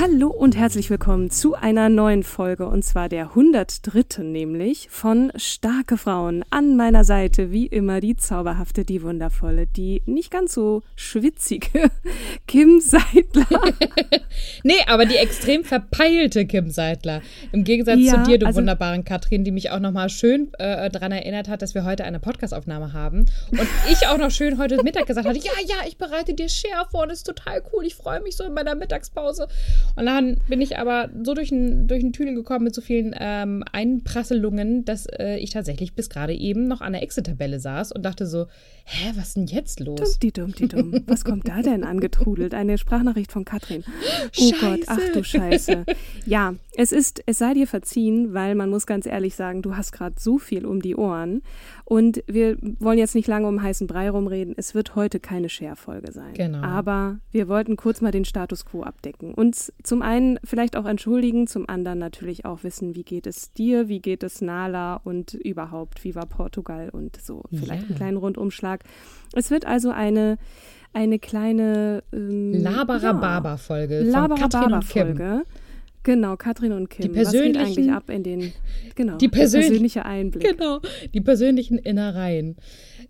Hallo und herzlich willkommen zu einer neuen Folge und zwar der 103. nämlich von Starke Frauen. An meiner Seite wie immer die zauberhafte, die wundervolle, die nicht ganz so schwitzige Kim Seidler. nee, aber die extrem verpeilte Kim Seidler. Im Gegensatz Ja, zu dir, du also- wunderbaren Katrin, die mich auch nochmal schön äh, daran erinnert hat, dass wir heute eine Podcastaufnahme haben. Und ich auch noch schön heute Mittag gesagt hatte, ja, ja, ich bereite dir Share vor und das ist total cool. Ich freue mich so in meiner Mittagspause. Und dann bin ich aber so durch den, durch den Tüdel gekommen mit so vielen ähm, Einprasselungen, dass äh, ich tatsächlich bis gerade eben noch an der Excel-Tabelle saß und dachte so, hä, was ist denn jetzt los? Dummdi, dummdi, dumm. Was kommt da denn angetrudelt? Eine Sprachnachricht von Katrin. Oh Gott, ach du Scheiße. Ja, es ist, es sei dir verziehen, weil man muss ganz ehrlich sagen, du hast gerade so viel um die Ohren. Und wir wollen jetzt nicht lange um heißen Brei rumreden. Es wird heute keine Share-Folge sein. Genau. Aber wir wollten kurz mal den Status quo abdecken. Uns zum einen vielleicht auch entschuldigen, zum anderen natürlich auch wissen, wie geht es dir, wie geht es Nala und überhaupt, wie war Portugal und so. Vielleicht einen kleinen Rundumschlag. Es wird also eine, eine kleine ähm, Labarababa-Folge von Genau, Katrin und Kim. Die Was geht persönlichen- eigentlich ab in den, genau, Die persönlich- persönliche Einblick. Genau, die persönlichen Innereien.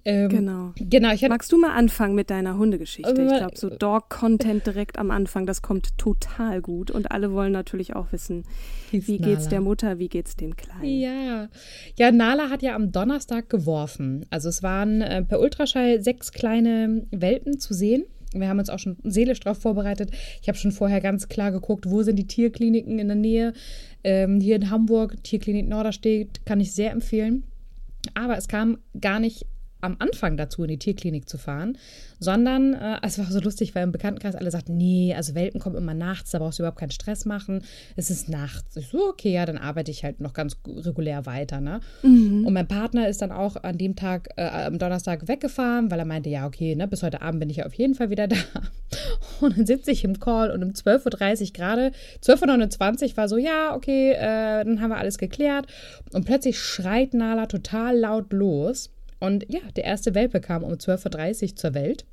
Ähm, Genau. Genau, ich Magst du mal anfangen mit deiner Hundegeschichte? Ich Aber- glaube, so Dog-Content direkt am Anfang, das kommt total gut. Und alle wollen natürlich auch wissen, wie geht's Nala. der Mutter, wie geht's dem Kleinen? Ja, ja, Nala hat ja am Donnerstag geworfen. Also es waren äh, per Ultraschall sechs kleine Welpen zu sehen. Wir haben uns auch schon seelisch darauf vorbereitet. Ich habe schon vorher ganz klar geguckt, wo sind die Tierkliniken in der Nähe. Ähm, hier in Hamburg, Tierklinik Norderstedt, kann ich sehr empfehlen. Aber es kam gar nicht am Anfang dazu, in die Tierklinik zu fahren, sondern äh, es war so lustig, weil im Bekanntenkreis alle sagten, nee, also Welpen kommen immer nachts, da brauchst du überhaupt keinen Stress machen. Es ist nachts. Ich so, okay, ja, dann arbeite ich halt noch ganz regulär weiter, ne? Und mein Partner ist dann auch an dem Tag, äh, am Donnerstag weggefahren, weil er meinte, ja, okay, ne, bis heute Abend bin ich ja auf jeden Fall wieder da. Und dann sitze ich im Call und um 12.30 Uhr gerade, 12.29 Uhr war so, ja, okay, äh, dann haben wir alles geklärt. Und plötzlich schreit Nala total laut los. Und ja, der erste Welpe kam um 12.30 Uhr zur Welt.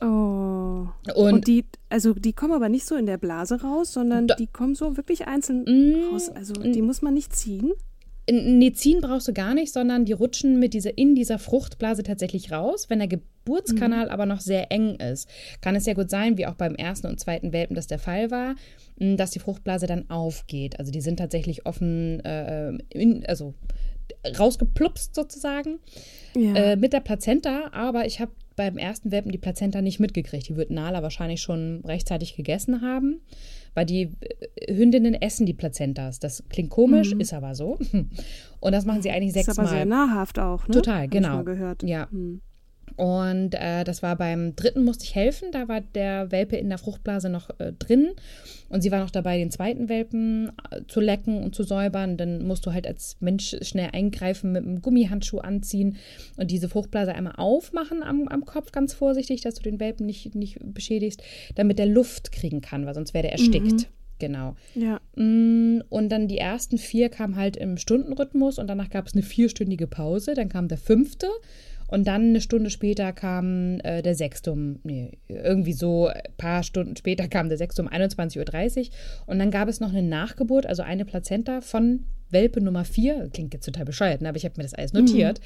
Oh. Und- Und, die, also die kommen aber nicht so in der Blase raus, sondern die kommen so wirklich einzeln Mm, raus. Also die muss man nicht ziehen. Nee, ziehen brauchst du gar nicht, sondern die rutschen mit dieser, in dieser Fruchtblase tatsächlich raus. Wenn der Geburtskanal aber noch sehr eng ist, kann es ja gut sein, wie auch beim ersten und zweiten Welpen das der Fall war, mh, dass die Fruchtblase dann aufgeht. Also die sind tatsächlich offen, äh, in, also rausgeplupst sozusagen Ja. äh, mit der Plazenta, aber ich habe beim ersten Welpen die Plazenta nicht mitgekriegt. Die wird Nala wahrscheinlich schon rechtzeitig gegessen haben, weil die äh, Hündinnen essen die Plazentas. Das klingt komisch, ist aber so. Und das machen sie eigentlich Mhm. ist aber sehr sechsmal. nahrhaft auch, ne? Total, Hab genau. Ich mal gehört. Ja. Hm. Und äh, das war beim dritten musste ich helfen. Da war der Welpe in der Fruchtblase noch äh, drin. Und sie war noch dabei, den zweiten Welpen äh, zu lecken und zu säubern. Dann musst du halt als Mensch schnell eingreifen, mit einem Gummihandschuh anziehen und diese Fruchtblase einmal aufmachen am, am Kopf, ganz vorsichtig, dass du den Welpen nicht, nicht beschädigst, damit der Luft kriegen kann, weil sonst wäre der erstickt. Genau. Ja. Mm, Und dann die ersten vier kamen halt im Stundenrhythmus und danach gab es eine vierstündige Pause. Dann kam der fünfte und dann eine Stunde später kam äh, der sechste um, nee, irgendwie so ein paar Stunden später kam der sechste um 21.30 Uhr. Und dann gab es noch eine Nachgeburt, also eine Plazenta von Welpe Nummer 4, klingt jetzt total bescheuert, ne? aber ich habe mir das alles notiert. Mhm.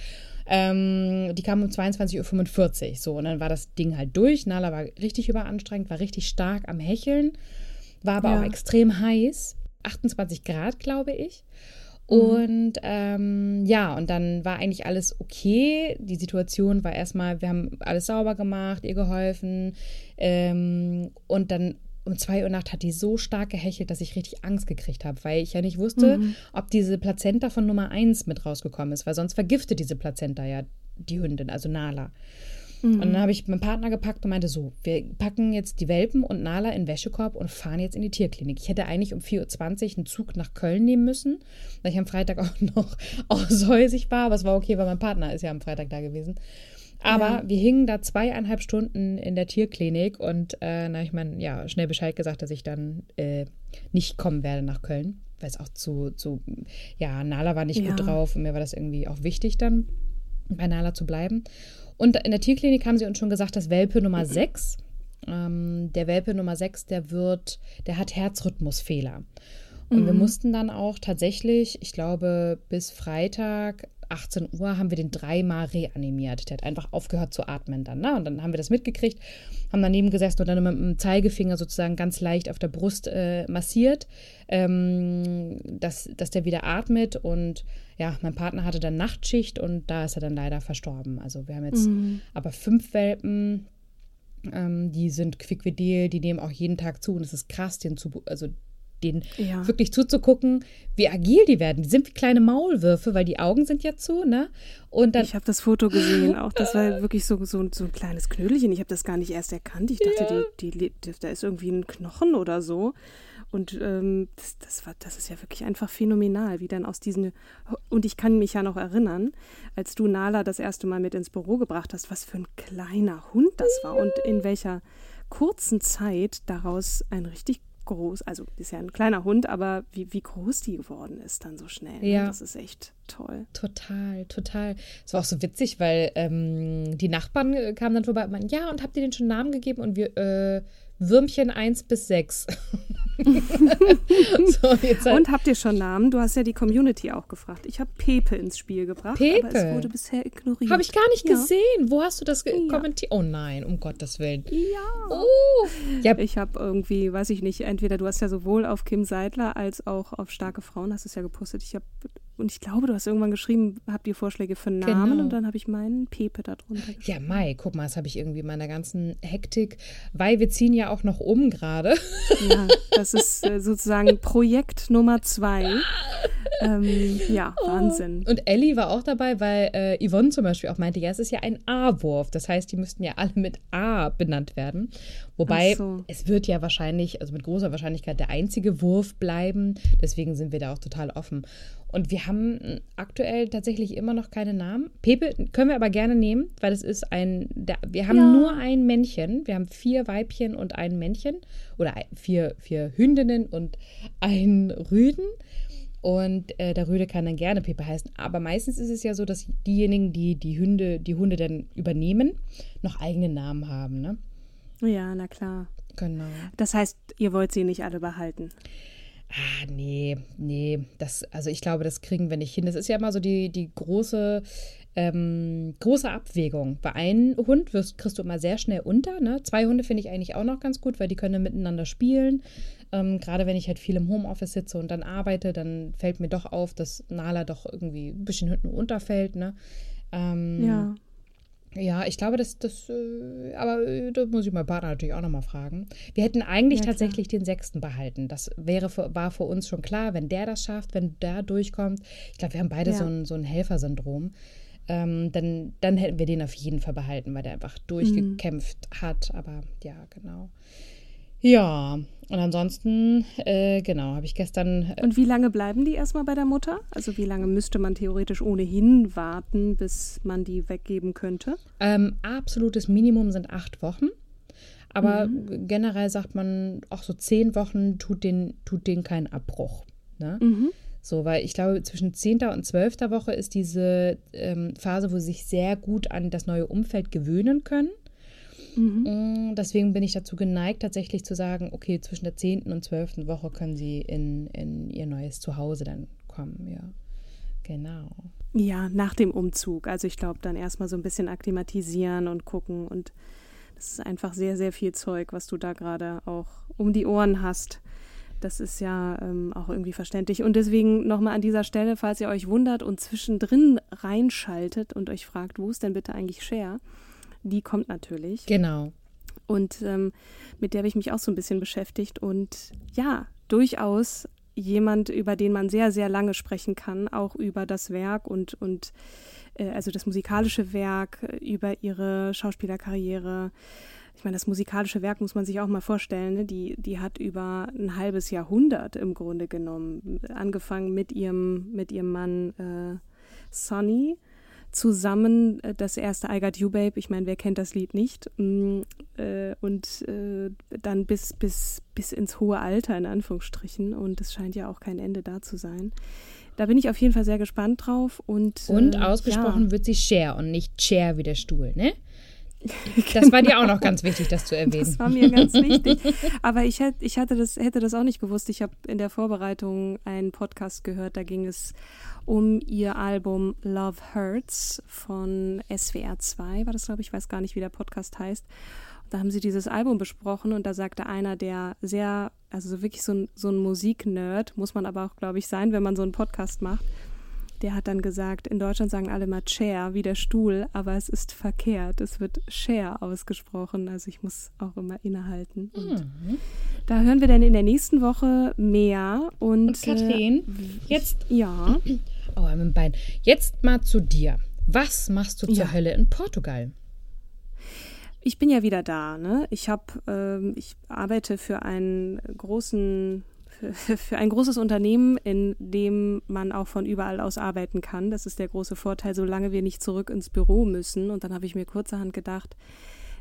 Ähm, die kam um 22.45 Uhr. So, und dann war das Ding halt durch. Nala war richtig überanstrengend, war richtig stark am Hecheln, war aber Ja. auch extrem heiß. 28 Grad, glaube ich. Mhm. Und ähm, ja, und dann war eigentlich alles okay. Die Situation war erstmal, wir haben alles sauber gemacht, ihr geholfen. Ähm, und dann um zwei Uhr Nacht hat die so stark gehechelt, dass ich richtig Angst gekriegt habe, weil ich ja nicht wusste, ob diese Plazenta von Nummer 1 mit rausgekommen ist, weil sonst vergiftet diese Plazenta ja die Hündin, also Nala. Und dann habe ich meinen Partner gepackt und meinte so, wir packen jetzt die Welpen und Nala in den Wäschekorb und fahren jetzt in die Tierklinik. Ich hätte eigentlich um 4.20 Uhr einen Zug nach Köln nehmen müssen, weil ich am Freitag auch noch aushäusig war, aber es war okay, weil mein Partner ist ja am Freitag da gewesen. Aber wir hingen da zweieinhalb Stunden in der Tierklinik und äh, na, ich meine, ja, schnell Bescheid gesagt, dass ich dann äh, nicht kommen werde nach Köln, weil es auch zu, zu, ja, Nala war nicht Ja. gut drauf und mir war das irgendwie auch wichtig dann bei Nala zu bleiben. Und in der Tierklinik haben sie uns schon gesagt, dass Welpe Nummer 6, ähm, der Welpe Nummer 6, der wird, der hat Herzrhythmusfehler. Und wir mussten dann auch tatsächlich, ich glaube, bis Freitag 18 Uhr haben wir den dreimal reanimiert. Der hat einfach aufgehört zu atmen dann. Ne? Und dann haben wir das mitgekriegt, haben daneben gesessen und dann mit dem Zeigefinger sozusagen ganz leicht auf der Brust äh, massiert, ähm, dass, dass der wieder atmet. Und ja, mein Partner hatte dann Nachtschicht und da ist er dann leider verstorben. Also wir haben jetzt aber fünf Welpen, ähm, die sind quickvidel, die nehmen auch jeden Tag zu und es ist krass, den zu, also den Ja. wirklich zuzugucken, wie agil die werden. Die sind wie kleine Maulwürfe, weil die Augen sind ja zu, ne? Und dann Ich habe das Foto gesehen, auch das war wirklich so, so, so ein kleines Knödelchen. Ich habe das gar nicht erst erkannt. Ich dachte, die, die, die, da ist irgendwie ein Knochen oder so. Und ähm, das, das, war, das ist ja wirklich einfach phänomenal, wie dann aus diesen. Und ich kann mich ja noch erinnern, als du Nala das erste Mal mit ins Büro gebracht hast, was für ein kleiner Hund das war und in welcher kurzen Zeit daraus ein richtig groß, also ist ja ein kleiner Hund, aber wie, wie groß die geworden ist dann so schnell. Ne? Ja. Das ist echt toll. Total, total. Es war auch so witzig, weil ähm, die Nachbarn äh, kamen dann vorbei und meinten, ja, und habt ihr den schon Namen gegeben? Und wir, äh, Würmchen 1 bis 6. so, halt- Und habt ihr schon Namen? Du hast ja die Community auch gefragt. Ich habe Pepe ins Spiel gebracht, aber Pepe? es wurde bisher ignoriert. Habe ich gar nicht ja. gesehen. Wo hast du das Ja. kommentiert? Oh nein, um Gottes Willen. Ja. Oh, ja, Ich habe irgendwie, weiß ich nicht, entweder du hast ja sowohl auf Kim Seidler als auch auf starke Frauen, hast es ja gepostet. Ich habe und ich glaube, du hast irgendwann geschrieben, habt ihr Vorschläge für Namen Genau. und dann habe ich meinen Pepe darunter geschrieben. Ja, Mai, guck mal, das habe ich irgendwie in meiner ganzen Hektik, weil wir ziehen ja auch noch um gerade. Ja, das ist äh, sozusagen Projekt Nummer zwei. Ähm, ja, Wahnsinn. Und Ellie war auch dabei, weil äh, Yvonne zum Beispiel auch meinte, ja, es ist ja ein A-Wurf. Das heißt, die müssten ja alle mit A benannt werden. Wobei so. es wird ja wahrscheinlich, also mit großer Wahrscheinlichkeit der einzige Wurf bleiben. Deswegen sind wir da auch total offen. Und wir haben aktuell tatsächlich immer noch keine Namen. Pepe können wir aber gerne nehmen, weil es ist ein, der, wir haben Ja. nur ein Männchen. Wir haben vier Weibchen und ein Männchen. Oder vier, vier Hündinnen und ein Rüden. Und äh, der Rüde kann dann gerne Pepe heißen. Aber meistens ist es ja so, dass diejenigen, die die Hunde, die Hunde dann übernehmen, noch eigene Namen haben, ne? Ja, na klar. Genau. Das heißt, ihr wollt sie nicht alle behalten. Ah, nee, nee. Das, also ich glaube, das kriegen wir nicht hin. Das ist ja immer so die, die große, ähm, große Abwägung. Bei einem Hund wirst, kriegst du immer sehr schnell unter. Ne? Zwei Hunde finde ich eigentlich auch noch ganz gut, weil die können miteinander spielen. Ähm, Gerade wenn ich halt viel im Homeoffice sitze und dann arbeite, dann fällt mir doch auf, dass Nala doch irgendwie ein bisschen hinten unterfällt. Ne? Ähm, Ja. Ja, ich glaube, das, das, äh, aber äh, da muss ich meinen Partner natürlich auch nochmal fragen. Wir hätten eigentlich Ja, tatsächlich den sechsten behalten. Das wäre für, war für uns schon klar, wenn der das schafft, wenn der durchkommt. Ich glaube, wir haben beide Ja. so ein, so ein Helfersyndrom. Ähm, dann, dann hätten wir den auf jeden Fall behalten, weil der einfach durchgekämpft hat. Aber ja, genau. Ja, und ansonsten, äh, genau, habe ich gestern äh, Und wie lange bleiben die erstmal bei der Mutter? Also wie lange müsste man theoretisch ohnehin warten, bis man die weggeben könnte? Ähm, absolutes Minimum sind acht Wochen. Aber Mhm. generell sagt man, auch so zehn Wochen tut den, tut den keinen Abbruch. Ne? Mhm. So, weil ich glaube, zwischen 10. und 12. Woche ist diese ähm, Phase, wo sie sich sehr gut an das neue Umfeld gewöhnen können. Mm, Deswegen bin ich dazu geneigt, tatsächlich zu sagen, okay, zwischen der 10. und 12. Woche können sie in, in ihr neues Zuhause dann bekommen, ja. Genau. Ja, nach dem Umzug. Also ich glaube, dann erstmal so ein bisschen akklimatisieren und gucken. Und das ist einfach sehr, sehr viel Zeug, was du da gerade auch um die Ohren hast. Das ist ja ähm, auch irgendwie verständlich. Und deswegen nochmal an dieser Stelle, falls ihr euch wundert und zwischendrin reinschaltet und euch fragt, wo ist denn bitte eigentlich Cher? Die kommt natürlich. Genau. Und ähm, mit der habe ich mich auch so ein bisschen beschäftigt. Und ja, durchaus jemand, über den man sehr, sehr lange sprechen kann, auch über das Werk und, und äh, also das musikalische Werk, über ihre Schauspielerkarriere. Ich meine, das musikalische Werk muss man sich auch mal vorstellen, ne? die, die hat über ein halbes Jahrhundert im Grunde genommen, angefangen mit ihrem, mit ihrem Mann äh, Sonny, zusammen äh, das erste I Got You Babe, ich meine, wer kennt das Lied nicht? Mm, äh, und äh, dann bis, bis, bis ins hohe Alter, in Anführungsstrichen. Und es scheint ja auch kein Ende da zu sein. Da bin ich auf jeden Fall sehr gespannt drauf. Und, und ausgesprochen ja. wird sie Share und nicht Chair wie der Stuhl, ne? Das war dir auch noch ganz wichtig, das zu erwähnen. Das war mir ganz wichtig. Aber ich, hätte, ich hatte das, hätte das auch nicht gewusst. Ich habe in der Vorbereitung einen Podcast gehört, da ging es um ihr Album Love Hurts von SWR 2, war das, glaube ich, ich weiß gar nicht, wie der Podcast heißt. Da haben sie dieses Album besprochen und da sagte einer, der sehr, also so wirklich so ein, so ein Musiknerd, muss man aber auch, glaube ich, sein, wenn man so einen Podcast macht, der hat dann gesagt, in Deutschland sagen alle mal Chair, wie der Stuhl, aber es ist verkehrt. Es wird Chair ausgesprochen. Also ich muss auch immer innehalten. Und mhm. da hören wir dann in der nächsten Woche mehr. Und, und Katrin, äh, jetzt. Ja. Oh, dem Bein. Jetzt mal zu dir. Was machst du zur ja. Hölle in Portugal? Ich bin ja wieder da. Ne? Ich habe, ähm, ich arbeite für einen großen für ein großes Unternehmen, in dem man auch von überall aus arbeiten kann. Das ist der große Vorteil, solange wir nicht zurück ins Büro müssen. Und dann habe ich mir kurzerhand gedacht,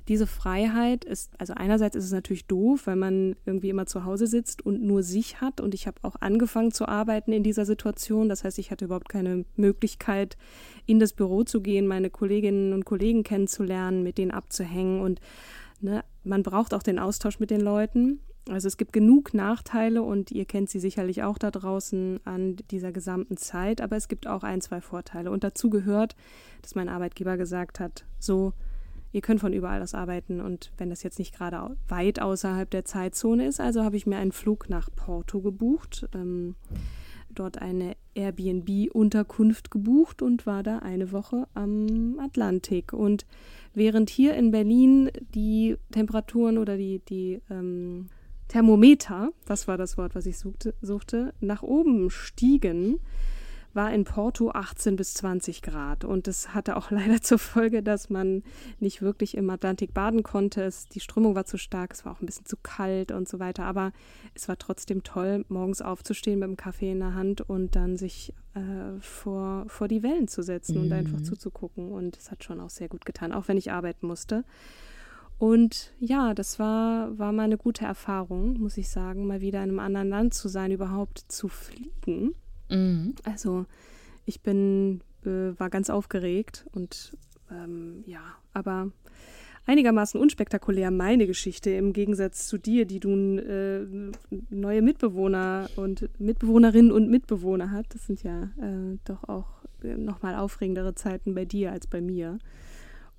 diese Freiheit ist, also einerseits ist es natürlich doof, weil man irgendwie immer zu Hause sitzt und nur sich hat. Und ich habe auch angefangen zu arbeiten in dieser Situation. Das heißt, ich hatte überhaupt keine Möglichkeit, in das Büro zu gehen, meine Kolleginnen und Kollegen kennenzulernen, mit denen abzuhängen. Und ne, man braucht auch den Austausch mit den Leuten. Also es gibt genug Nachteile und ihr kennt sie sicherlich auch da draußen an dieser gesamten Zeit, aber es gibt auch ein, zwei Vorteile. Und dazu gehört, dass mein Arbeitgeber gesagt hat, so, ihr könnt von überall aus arbeiten und wenn das jetzt nicht gerade weit außerhalb der Zeitzone ist, also habe ich mir einen Flug nach Porto gebucht, ähm, dort eine Airbnb-Unterkunft gebucht und war da eine Woche am Atlantik. Und während hier in Berlin die Temperaturen oder die, die ähm, Thermometer, das war das Wort, was ich suchte, suchte nach oben stiegen, war in Porto 18 bis 20 Grad. Und das hatte auch leider zur Folge, dass man nicht wirklich im Atlantik baden konnte. Es, die Strömung war zu stark, es war auch ein bisschen zu kalt und so weiter. Aber es war trotzdem toll, morgens aufzustehen mit dem Kaffee in der Hand und dann sich äh, vor, vor die Wellen zu setzen mhm. und einfach zuzugucken. Und es hat schon auch sehr gut getan, auch wenn ich arbeiten musste. Und ja, das war, war mal eine gute Erfahrung, muss ich sagen, mal wieder in einem anderen Land zu sein, überhaupt zu fliegen. Mhm. Also ich bin, äh, war ganz aufgeregt und ähm, ja, aber einigermaßen unspektakulär meine Geschichte im Gegensatz zu dir, die du äh, neue Mitbewohner und Mitbewohnerinnen und Mitbewohner hat. Das sind ja äh, doch auch äh, nochmal aufregendere Zeiten bei dir als bei mir.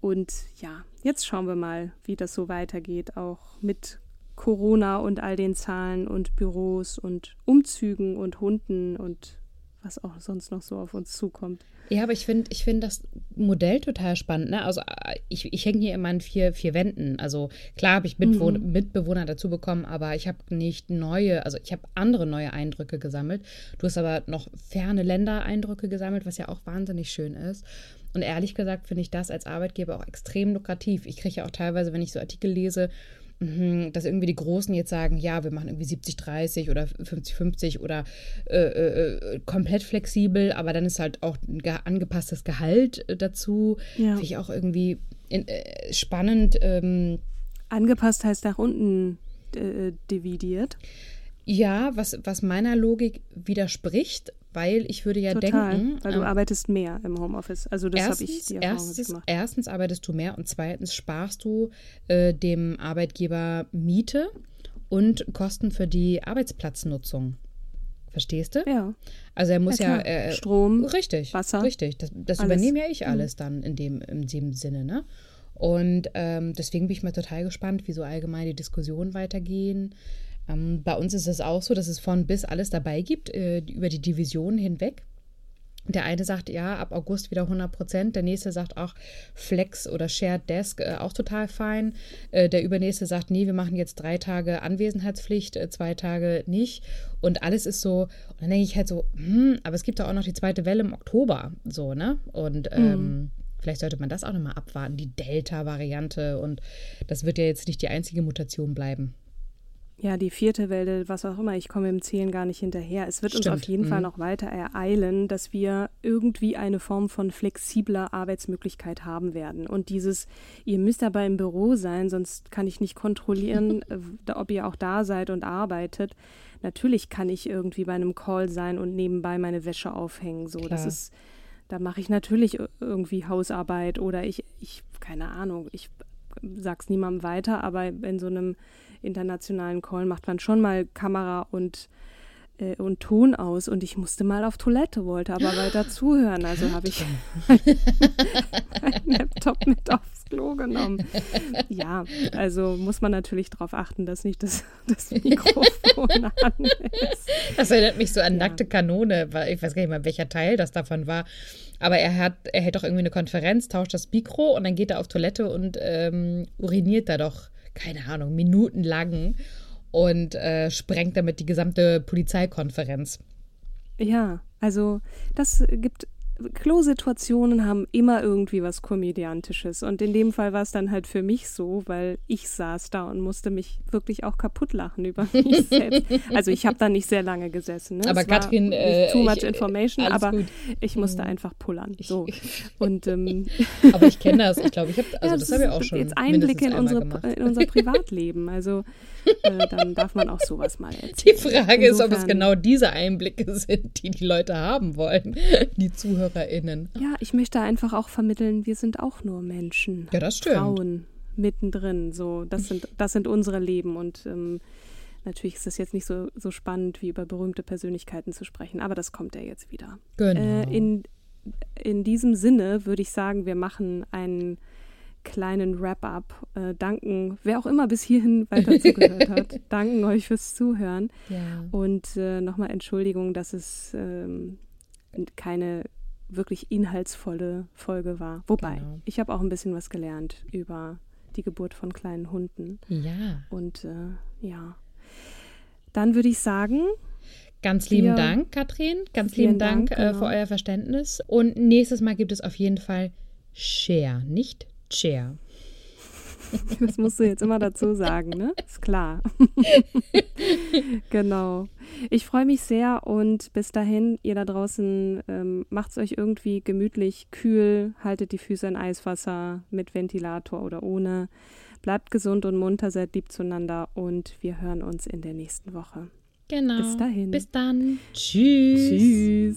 Und ja, jetzt schauen wir mal, wie das so weitergeht, auch mit Corona und all den Zahlen und Büros und Umzügen und Hunden und was auch sonst noch so auf uns zukommt. Ja, aber ich finde ich find das Modell total spannend. Ne? Also ich, ich hänge hier immer an vier, vier Wänden. Also klar habe ich Mitbewohner, mhm. Mitbewohner dazu bekommen, aber ich habe nicht neue, also ich habe andere neue Eindrücke gesammelt. Du hast aber noch ferne Länder-Eindrücke gesammelt, was ja auch wahnsinnig schön ist. Und ehrlich gesagt finde ich das als Arbeitgeber auch extrem lukrativ. Ich kriege ja auch teilweise, wenn ich so Artikel lese, dass irgendwie die Großen jetzt sagen, ja, wir machen irgendwie 70-30 oder 50-50 oder äh, äh, komplett flexibel, aber dann ist halt auch ein angepasstes Gehalt äh, dazu. Ja. Finde ich auch irgendwie in, äh, spannend. Ähm, Angepasst heißt nach unten äh, dividiert. Ja, was, was meiner Logik widerspricht, weil ich würde ja Total, denken. Weil du ähm, arbeitest mehr im Homeoffice. Also das habe ich die erstens, gemacht. Erstens arbeitest du mehr und zweitens sparst du äh, dem Arbeitgeber Miete und Kosten für die Arbeitsplatznutzung. Verstehst du? Ja. Also er muss Ja, ja, äh, Strom, richtig, Wasser, richtig. Das, das. Mhm. übernehme ja ich alles dann in dem, in dem Sinne, ne? Und ähm, deswegen bin ich mal total gespannt, wie so allgemein die Diskussionen weitergehen. Ähm, bei uns ist es auch so, dass es von bis alles dabei gibt, äh, über die Divisionen hinweg. Der eine sagt, ja, ab August wieder 100 Prozent. Der nächste sagt auch Flex oder Shared Desk, äh, auch total fein. Äh, der übernächste sagt, nee, wir machen jetzt drei Tage Anwesenheitspflicht, äh, zwei Tage nicht. Und alles ist so, und dann denke ich halt so, hm, aber es gibt doch auch noch die zweite Welle im Oktober, so, ne? Und ähm, vielleicht sollte man das auch nochmal abwarten, die Delta-Variante. Und das wird ja jetzt nicht die einzige Mutation bleiben. Ja, die vierte Welle, was auch immer, ich komme im Zählen gar nicht hinterher. Es wird uns Stimmt, auf jeden mhm. Fall noch weiter ereilen, dass wir irgendwie eine Form von flexibler Arbeitsmöglichkeit haben werden. Und dieses, ihr müsst aber im Büro sein, sonst kann ich nicht kontrollieren, äh, ob ihr auch da seid und arbeitet. Natürlich kann ich irgendwie bei einem Call sein und nebenbei meine Wäsche aufhängen. So, das Klar. ist, da mache ich natürlich ir- irgendwie Hausarbeit oder ich, ich, keine Ahnung, ich sag's niemandem weiter, aber in so einem internationalen Call macht man schon mal Kamera und, äh, und Ton aus und ich musste mal auf Toilette, wollte aber weiter zuhören. Also habe ich meinen Laptop mit aufs Klo genommen. Ja, also muss man natürlich darauf achten, dass nicht das, das Mikrofon an ist. Das erinnert mich so an nackte Kanone, weil ich weiß gar nicht mal, welcher Teil das davon war. Aber er hat, er hält doch irgendwie eine Konferenz, tauscht das Mikro und dann geht er auf Toilette und ähm, uriniert da doch, keine Ahnung, minutenlang und äh, sprengt damit die gesamte Polizeikonferenz. Ja, also das gibt Klo-Situationen haben immer irgendwie was Komödiantisches. Und in dem Fall war es dann halt für mich so, weil ich saß da und musste mich wirklich auch kaputt lachen über mich selbst. Also ich habe da nicht sehr lange gesessen. Ne? Aber Es Katrin, äh, too much ich- äh, information, aber gut. ich musste einfach pullern. So. Und ähm, Aber ich kenne das. Ich glaube, ich habe, also ja, das habe ich auch schon Jetzt Einblicke in, unsere, in unser Privatleben. Also äh, dann darf man auch sowas mal erzählen. Die Frage ist, ob es Insofern- genau diese Einblicke sind, die die Leute haben wollen, die ZuhörerInnen. Ja, ich möchte einfach auch vermitteln, wir sind auch nur Menschen. Ja, das stimmt. Frauen mittendrin. So, das sind, das sind unsere Leben. Und ähm, natürlich ist das jetzt nicht so, so spannend, wie über berühmte Persönlichkeiten zu sprechen, aber das kommt ja jetzt wieder. Genau. Äh, in, in diesem Sinne würde ich sagen, wir machen einen kleinen Wrap-up. Äh, danken, wer auch immer bis hierhin weiter zugehört hat, danken euch fürs Zuhören. Ja. Und äh, nochmal Entschuldigung, dass es ähm, keine wirklich inhaltsvolle Folge war. Wobei, Genau. ich habe auch ein bisschen was gelernt über die Geburt von kleinen Hunden. Ja. Und äh, ja, dann würde ich sagen, Ganz lieben Wir- Dank, Katrin. Ganz lieben Dank, Dank, äh, genau. für euer Verständnis. Und nächstes Mal gibt es auf jeden Fall Share, nicht Chair. das musst du jetzt immer dazu sagen, ne? Ist klar. genau. Ich freue mich sehr und bis dahin, ihr da draußen, ähm, macht es euch irgendwie gemütlich, kühl, haltet die Füße in Eiswasser mit Ventilator oder ohne. Bleibt gesund und munter, seid lieb zueinander und wir hören uns in der nächsten Woche. Genau. Bis dahin. Bis dann. Tschüss. Tschüss.